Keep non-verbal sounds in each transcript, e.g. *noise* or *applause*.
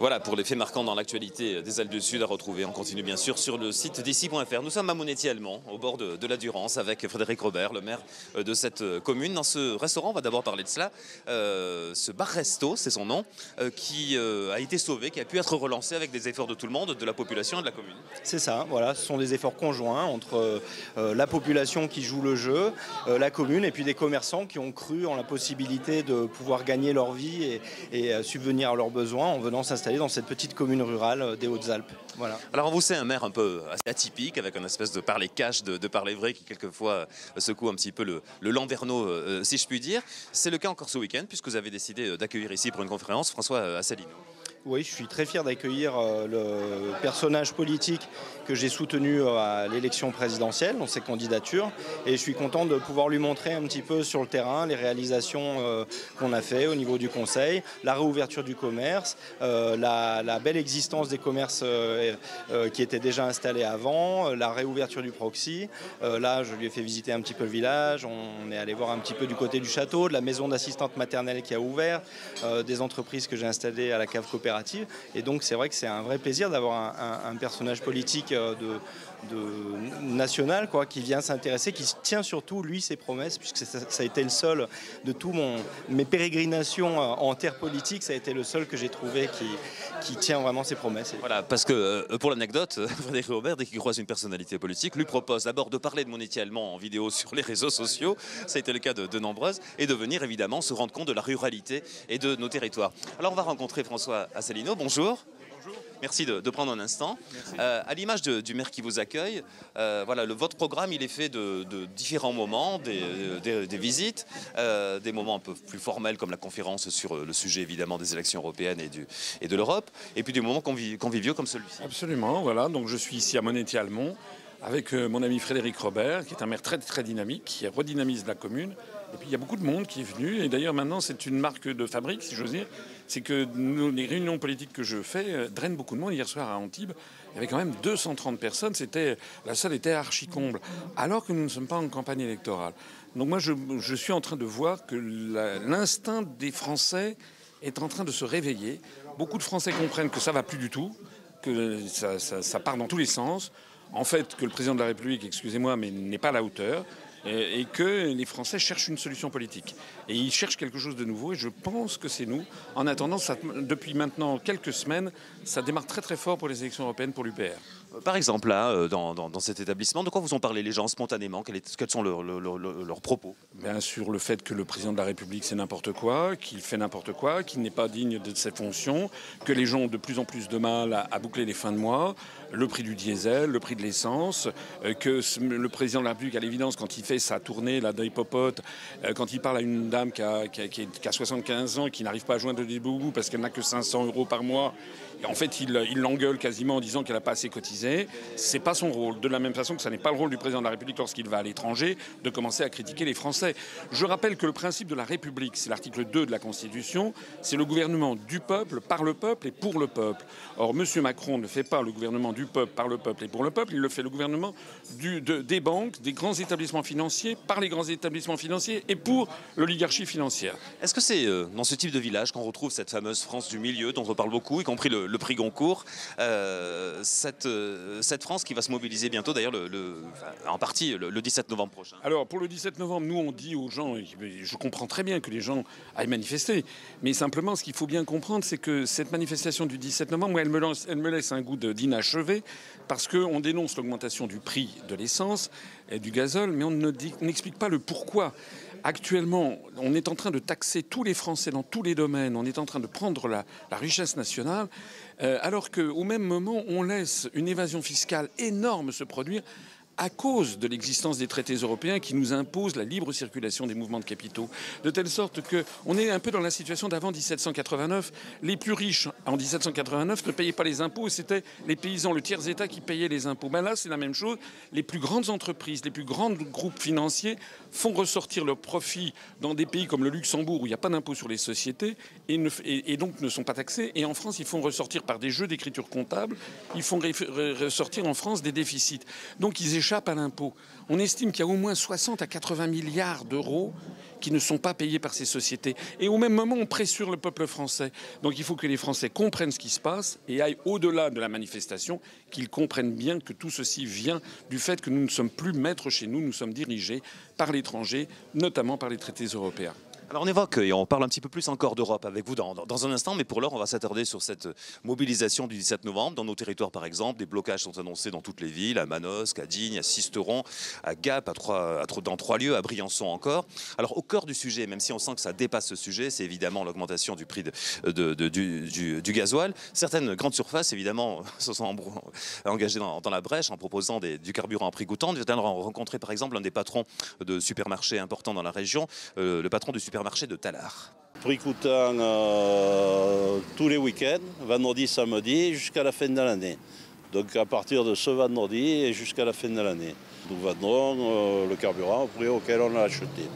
Voilà pour les faits marquants dans l'actualité des Alpes du Sud à retrouver. On continue bien sûr sur le site d'ici.fr. Nous sommes à Monetti-Allemand, au bord de, la Durance, avec Frédéric Robert, le maire euh, de cette euh, commune. Dans ce restaurant, on va d'abord parler de cela. Euh, ce bar-resto, c'est son nom, qui a été sauvé, qui a pu être relancé avec des efforts de tout le monde, de la population et de la commune. C'est ça, voilà. Ce sont des efforts conjoints entre la population qui joue le jeu, la commune et puis des commerçants qui ont cru en la possibilité de pouvoir gagner leur vie et, et subvenir à leurs besoins en venant s'installer dans cette petite commune rurale des Hautes-Alpes. Voilà. Alors on vous sait un maire un peu assez atypique, avec un espèce de parler cash, de, parler vrai qui quelquefois euh, secoue un petit peu le, le landerneau, euh, si je puis dire. C'est le cas encore ce week-end, puisque vous avez décidé euh, d'accueillir ici pour une conférence François Asselineau. Oui, je suis très fier d'accueillir le personnage politique que j'ai soutenu à l'élection présidentielle, dans ses candidatures, et je suis content de pouvoir lui montrer un petit peu sur le terrain les réalisations qu'on a fait au niveau du Conseil, la réouverture du commerce, la, la, belle existence des commerces qui étaient déjà installés avant, la réouverture du proxy. là, je lui ai fait visiter un petit peu le village, on est allé voir un petit peu du côté du château, de la maison d'assistante maternelle qui a ouvert, des entreprises que j'ai installées à la cave coopérative et donc c'est vrai que c'est un vrai plaisir d'avoir un, personnage politique euh, de, national quoi, qui vient s'intéresser, qui tient surtout lui ses promesses, puisque ça, a été le seul de tous mes pérégrinations euh, en terre politique, ça a été le seul que j'ai trouvé qui, tient vraiment ses promesses. Voilà, parce que euh, pour l'anecdote, *laughs* Frédéric Robert, dès qu'il croise une personnalité politique, lui propose d'abord de parler de mon allemand en vidéo *laughs* sur les réseaux sociaux, ça a été le cas de, de nombreuses, et de venir évidemment se rendre compte de la ruralité et de nos territoires. Alors on va rencontrer François Asselineau, bonjour. Merci de, prendre un instant. Euh, à l'image du maire qui vous accueille, euh, voilà, le, votre programme il est fait de, différents moments, des, visites, euh, des moments un peu plus formels comme la conférence sur le sujet évidemment des élections européennes et, du, et de l'Europe, et puis des moments conviviaux comme celui-ci. Absolument, voilà. Donc je suis ici à Monetti-Almont avec mon ami Frédéric Robert, qui est un maire très très dynamique, qui redynamise la commune. Et puis il y a beaucoup de monde qui est venu. Et d'ailleurs maintenant c'est une marque de fabrique, si j'ose dire c'est que les réunions politiques que je fais euh, drainent beaucoup de monde. Hier soir à Antibes, il y avait quand même 230 personnes. C'était la salle était archi comble, alors que nous ne sommes pas en campagne électorale. Donc moi, je, suis en train de voir que l'instinct des Français est en train de se réveiller. Beaucoup de Français comprennent que ça va plus du tout, que ça, ça part dans tous les sens. En fait, que le président de la République, excusez-moi, mais n'est pas à la hauteur et que les Français cherchent une solution politique. Et ils cherchent quelque chose de nouveau, et je pense que c'est nous. En attendant, depuis maintenant quelques semaines, ça démarre très très fort pour les élections européennes pour l'UPR. Par exemple, là, euh, dans, cet établissement, de quoi vous ont parlé les gens spontanément? Quels, sont leurs, propos? Bien sûr, le fait que le président de la République, c'est n'importe quoi, qu'il fait n'importe quoi, qu'il n'est pas digne de ses fonctions, que les gens ont de plus en plus de mal à, boucler les fins de mois, le prix du diesel, le prix de l'essence, euh, que le président de la République, à l'évidence, quand il fait sa tournée là, d'hypopote, euh, quand il parle à une dame qui a, qui 75 ans qui n'arrive pas à joindre des boubous parce qu'elle n'a que 500 euros par mois, en fait, il l'engueule quasiment en disant qu'elle n'a pas assez cotisé. C'est pas son rôle. De la même façon que ça n'est pas le rôle du président de la République lorsqu'il va à l'étranger de commencer à critiquer les Français. Je rappelle que le principe de la République, c'est l'article 2 de la Constitution, c'est le gouvernement du peuple, par le peuple et pour le peuple. Or, M. Macron ne fait pas le gouvernement du peuple, par le peuple et pour le peuple, il le fait le gouvernement des banques, des grands établissements financiers, par les grands établissements financiers et pour l'oligarchie financière. Est-ce que c'est euh, dans ce type de village qu'on retrouve cette fameuse France du milieu dont on parle beaucoup, y compris le, prix Goncourt. Euh, euh, cette, France qui va se mobiliser bientôt, d'ailleurs, le, en partie le, 17 novembre prochain. Alors, pour le 17 novembre, nous, on dit aux gens, je comprends très bien que les gens aillent manifester, mais simplement, ce qu'il faut bien comprendre, c'est que cette manifestation du 17 novembre, elle me, laisse un goût d'inachevé, parce qu'on dénonce l'augmentation du prix de l'essence et du gazole, mais on n'explique pas le pourquoi. Actuellement, on est en train de taxer tous les Français dans tous les domaines, on est en train de prendre la, richesse nationale, euh, alors qu'au même moment, on laisse une évasion fiscale énorme se produire à cause de l'existence des traités européens qui nous imposent la libre circulation des mouvements de capitaux. De telle sorte qu'on est un peu dans la situation d'avant 1789. Les plus riches, en 1789, ne payaient pas les impôts, c'était les paysans, le tiers-État qui payait les impôts. Ben là, c'est la même chose. Les plus grandes entreprises, les plus grands groupes financiers font ressortir leurs profits dans des pays comme le Luxembourg, où il n'y a pas d'impôt sur les sociétés, et, donc ne sont pas taxés. Et en France, ils font ressortir par des jeux d'écriture comptable, ils font ressortir en France des déficits. Donc ils On estime qu'il y a au moins 60 à 80 milliards d'euros qui ne sont pas payés par ces sociétés. Et au même moment, on pressure le peuple français. Donc il faut que les Français comprennent ce qui se passe et aillent au-delà de la manifestation, qu'ils comprennent bien que tout ceci vient du fait que nous ne sommes plus maîtres chez nous, nous sommes dirigés par l'étranger, notamment par les traités européens. Alors on évoque et on parle un petit peu plus encore d'Europe avec vous dans, dans, un instant, mais pour l'heure on va s'attarder sur cette mobilisation du 17 novembre. Dans nos territoires par exemple, des blocages sont annoncés dans toutes les villes, à Manosque, à Digne, à Sisteron, à Gap, à trois, dans trois lieux, à Briançon encore. Alors au cœur du sujet, même si on sent que ça dépasse ce sujet, c'est évidemment l'augmentation du prix de, du, du, gasoil. Certaines grandes surfaces évidemment *laughs* se sont engagées dans, la brèche en proposant des, du carburant à prix coûtant. Nous allons rencontrer par exemple un des patrons de supermarchés importants dans la région, euh, le patron du supermarché marché de Talar. Prix coûtant euh, tous les week-ends, vendredi, samedi, jusqu'à la fin de l'année. Donc à partir de ce vendredi et jusqu'à la fin de l'année. Nous vendrons euh, le carburant au prix auquel on l'a acheté.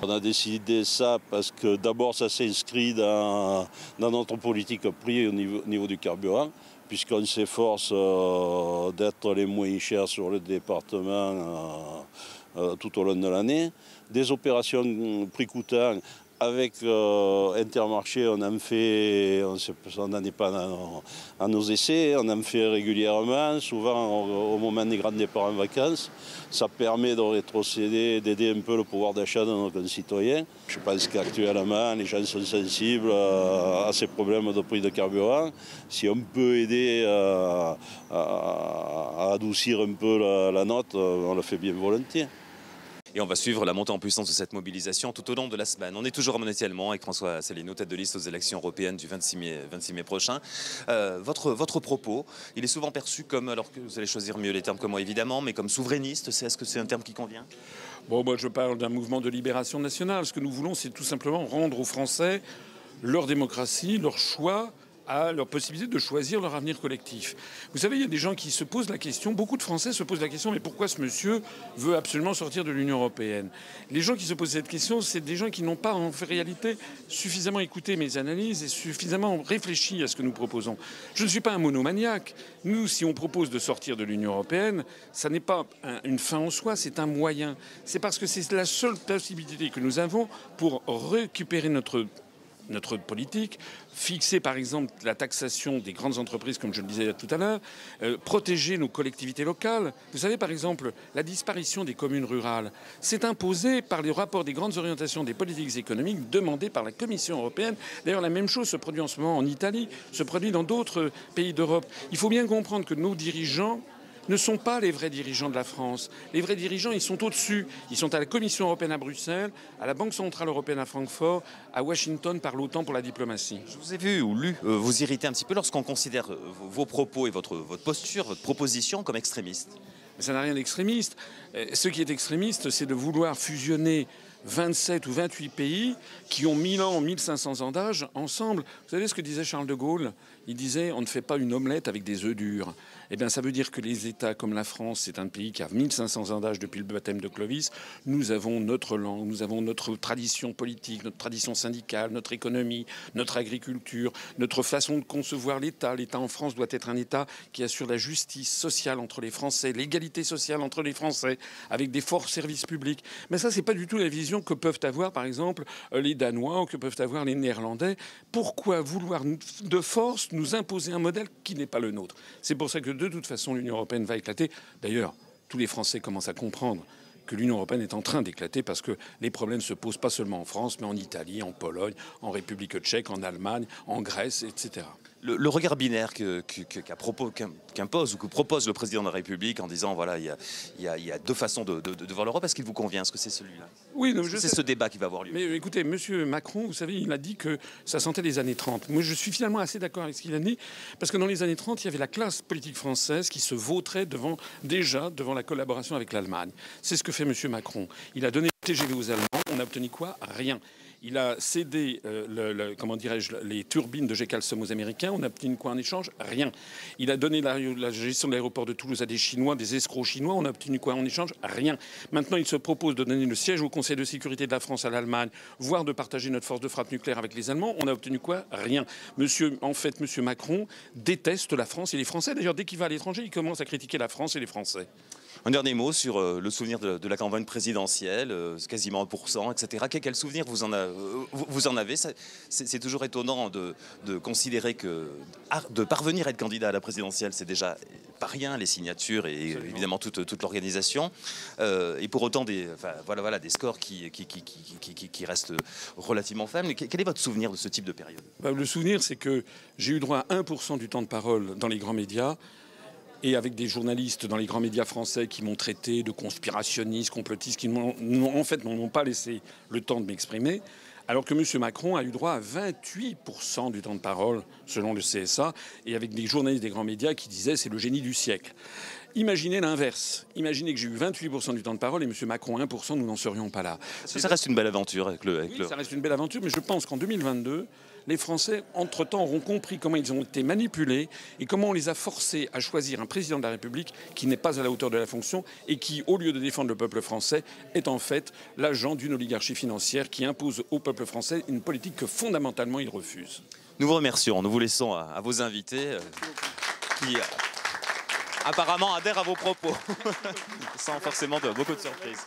On a décidé ça parce que d'abord ça s'inscrit dans, notre politique prix au niveau, du carburant, puisqu'on s'efforce euh, d'être les moins chers sur le département tout au long de l'année. Des opérations prix coûtant avec euh, Intermarché, on en fait, on n'en est pas à, nos essais, on en fait régulièrement, souvent au, moment des grands départs en vacances. Ça permet de rétrocéder, d'aider un peu le pouvoir d'achat de nos concitoyens. Je pense qu'actuellement, les gens sont sensibles à, à, ces problèmes de prix de carburant. Si on peut aider à, à adoucir un peu la note, on le fait bien volontiers. Et on va suivre la montée en puissance de cette mobilisation tout au long de la semaine. On est toujours à Monet avec François Asselineau, tête de liste aux élections européennes du 26 mai, 26 mai prochain. Euh, votre, votre propos, il est souvent perçu comme, alors que vous allez choisir mieux les termes que moi évidemment, mais comme souverainiste. Est-ce que c'est un terme qui convient? Bon, moi je parle d'un mouvement de libération nationale. Ce que nous voulons, c'est tout simplement rendre aux Français leur démocratie, leur choix à leur possibilité de choisir leur avenir collectif. Vous savez, il y a des gens qui se posent la question, beaucoup de Français se posent la question, mais pourquoi ce monsieur veut absolument sortir de l'Union européenne? Les gens qui se posent cette question, c'est des gens qui n'ont pas en réalité suffisamment écouté mes analyses et suffisamment réfléchi à ce que nous proposons. Je ne suis pas un monomaniaque. Nous, si on propose de sortir de l'Union européenne, ça n'est pas un, une fin en soi, c'est un moyen. C'est parce que c'est la seule possibilité que nous avons pour récupérer notre notre politique, fixer par exemple la taxation des grandes entreprises, comme je le disais tout à l'heure, euh, protéger nos collectivités locales. Vous savez par exemple, la disparition des communes rurales, c'est imposé par les rapports des grandes orientations des politiques économiques demandés par la Commission européenne. D'ailleurs, la même chose se produit en ce moment en Italie, se produit dans d'autres pays d'Europe. Il faut bien comprendre que nos dirigeants ne sont pas les vrais dirigeants de la France. Les vrais dirigeants, ils sont au-dessus. Ils sont à la Commission européenne à Bruxelles, à la Banque centrale européenne à Francfort, à Washington par l'OTAN pour la diplomatie. Je vous ai vu ou lu euh, vous irriter un petit peu lorsqu'on considère euh, vos propos et votre, votre posture, votre proposition comme extrémiste. Mais ça n'a rien d'extrémiste. Euh, ce qui est extrémiste, c'est de vouloir fusionner 27 ou 28 pays qui ont 1000 ans, 1500 ans d'âge ensemble. Vous savez ce que disait Charles de Gaulle? Il disait on ne fait pas une omelette avec des œufs durs. Eh bien, ça veut dire que les États comme la France, c'est un pays qui a 1500 ans d'âge depuis le baptême de Clovis. Nous avons notre langue, nous avons notre tradition politique, notre tradition syndicale, notre économie, notre agriculture, notre façon de concevoir l'État. L'État en France doit être un État qui assure la justice sociale entre les Français, l'égalité sociale entre les Français, avec des forts services publics. Mais ça, c'est pas du tout la vision que peuvent avoir, par exemple, les Danois ou que peuvent avoir les Néerlandais. Pourquoi vouloir de force nous imposer un modèle qui n'est pas le nôtre? C'est pour ça que de toute façon, l'Union européenne va éclater. D'ailleurs, tous les Français commencent à comprendre que l'Union européenne est en train d'éclater parce que les problèmes se posent pas seulement en France, mais en Italie, en Pologne, en République tchèque, en Allemagne, en Grèce, etc le, le, regard binaire qu'impose ou que propose le président de la République en disant voilà, il y a, il y a, il y a deux façons de, de, de voir l'Europe, est-ce qu'il vous convient? Est-ce que c'est celui-là? Oui, c'est ce débat qui va avoir lieu? Mais écoutez, Monsieur Macron, vous savez, il a dit que ça sentait les années 30. Moi, je suis finalement assez d'accord avec ce qu'il a dit, parce que dans les années 30, il y avait la classe politique française qui se vautrait devant, déjà devant la collaboration avec l'Allemagne. C'est ce que fait Monsieur Macron. Il a donné le TGV aux Allemands. On a obtenu quoi? Rien. Il a cédé euh, comment dirais-je, les turbines de Gécalsum aux Américains. On a obtenu quoi en échange Rien. Il a donné la, la gestion de l'aéroport de Toulouse à des Chinois, des escrocs chinois. On a obtenu quoi en échange Rien. Maintenant, il se propose de donner le siège au Conseil de sécurité de la France à l'Allemagne, voire de partager notre force de frappe nucléaire avec les Allemands. On a obtenu quoi? Rien. Monsieur, en fait, Monsieur Macron déteste la France et les Français. D'ailleurs, dès qu'il va à l'étranger, il commence à critiquer la France et les Français. Un dernier mot sur euh, le souvenir de, la campagne présidentielle, euh, quasiment 1%, etc. Quel, souvenir vous en, vous, en avez? C'est toujours étonnant de, considérer que de parvenir à être candidat à la présidentielle, c'est déjà pas rien, les signatures et évidemment toute, toute l'organisation. et pour autant, des, voilà, voilà, des scores qui, qui, qui, qui, restent relativement faibles. Quel est votre souvenir de ce type de période? Bah, Le souvenir, c'est que j'ai eu droit à 1% du temps de parole dans les grands médias et avec des journalistes dans les grands médias français qui m'ont traité de conspirationniste, complotiste, qui en fait n'ont pas laissé le temps de m'exprimer, alors que M. Macron a eu droit à 28% du temps de parole, selon le CSA, et avec des journalistes des grands médias qui disaient c'est le génie du siècle. Imaginez l'inverse. Imaginez que j'ai eu 28% du temps de parole et M. Macron 1%, nous n'en serions pas là. Ça reste une belle aventure avec le. oui, ça reste une belle aventure, mais je pense qu'en 2022, les Français, entre-temps, auront compris comment ils ont été manipulés et comment on les a forcés à choisir un président de la République qui n'est pas à la hauteur de la fonction et qui, au lieu de défendre le peuple français, est en fait l'agent d'une oligarchie financière qui impose au peuple français une politique que fondamentalement il refuse. Nous vous remercions. Nous vous laissons à, vos invités euh, qui euh, apparemment adhèrent à vos propos *laughs* sans forcément beaucoup de surprises.